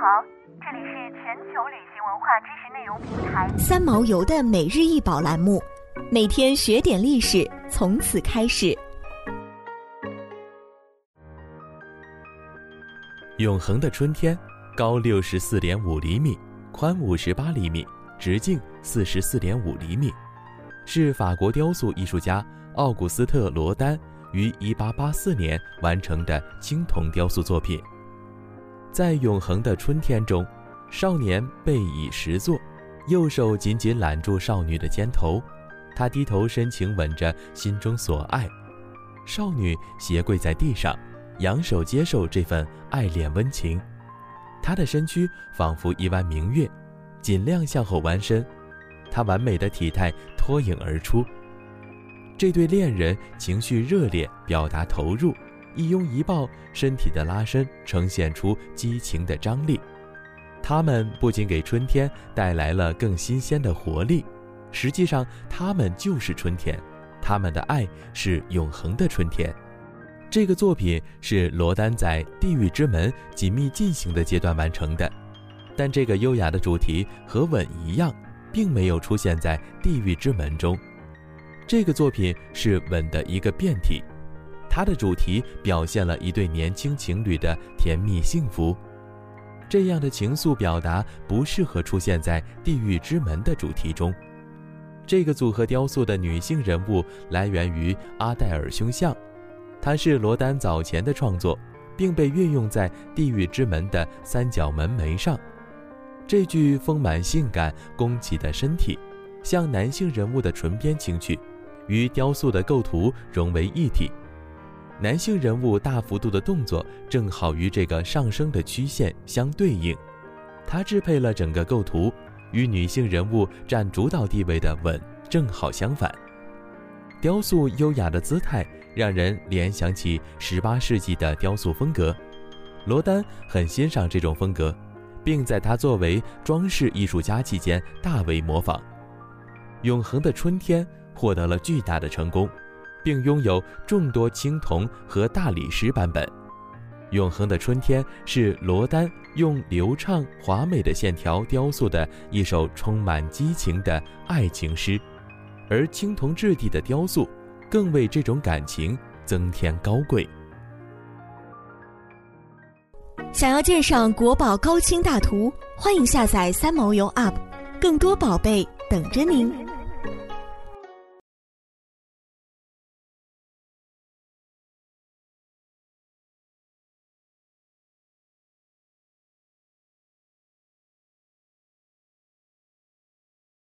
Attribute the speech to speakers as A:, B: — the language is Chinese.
A: 好，这里是全球旅行文化知识内容平台
B: 三毛游的每日一宝栏目，每天学点历史，从此开始。
C: 永恒的春天，高六十四点五厘米，宽五十八厘米，直径四十四点五厘米，是法国雕塑艺术家奥古斯特·罗丹于一八八四年完成的青铜雕塑作品。在永恒的春天中，少年背倚石座，右手紧紧揽住少女的肩头，他低头深情吻着心中所爱。少女斜跪在地上，仰首接受这份爱恋温情。她的身躯仿佛一弯明月，尽量向后弯身，她完美的体态脱颖而出。这对恋人情绪热烈，表达投入。一拥一抱，身体的拉伸呈现出激情的张力。他们不仅给春天带来了更新鲜的活力，实际上他们就是春天，他们的爱是永恒的春天。这个作品是罗丹在地狱之门紧密进行的阶段完成的，但这个优雅的主题和吻一样，并没有出现在地狱之门中。这个作品是吻的一个变体。它的主题表现了一对年轻情侣的甜蜜幸福，这样的情愫表达不适合出现在《地狱之门》的主题中。这个组合雕塑的女性人物来源于阿黛尔胸像，它是罗丹早前的创作，并被运用在《地狱之门》的三角门楣上。这具丰满性感、弓起的身体，像男性人物的唇边情趣，与雕塑的构图融为一体。男性人物大幅度的动作正好与这个上升的曲线相对应，它支配了整个构图，与女性人物占主导地位的吻正好相反。雕塑优雅的姿态让人联想起18世纪的雕塑风格，罗丹很欣赏这种风格，并在他作为装饰艺术家期间大为模仿。永恒的春天获得了巨大的成功。并拥有众多青铜和大理石版本。永恒的春天是罗丹用流畅华美的线条雕塑的一首充满激情的爱情诗，而青铜质地的雕塑更为这种感情增添高贵。
B: 想要鉴赏国宝高清大图，欢迎下载三毛游 App，更多宝贝等着您。